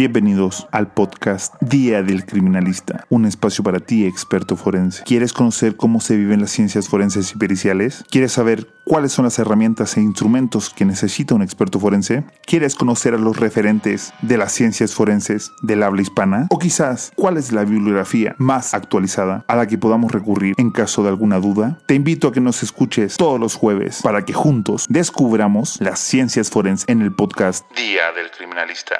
Bienvenidos al podcast Día del Criminalista, un espacio para ti, experto forense. ¿Quieres conocer cómo se viven las ciencias forenses y periciales? ¿Quieres saber cuáles son las herramientas e instrumentos que necesita un experto forense? ¿Quieres conocer a los referentes de las ciencias forenses del habla hispana? ¿O quizás cuál es la bibliografía más actualizada a la que podamos recurrir en caso de alguna duda? Te invito a que nos escuches todos los jueves para que juntos descubramos las ciencias forenses en el podcast Día del Criminalista.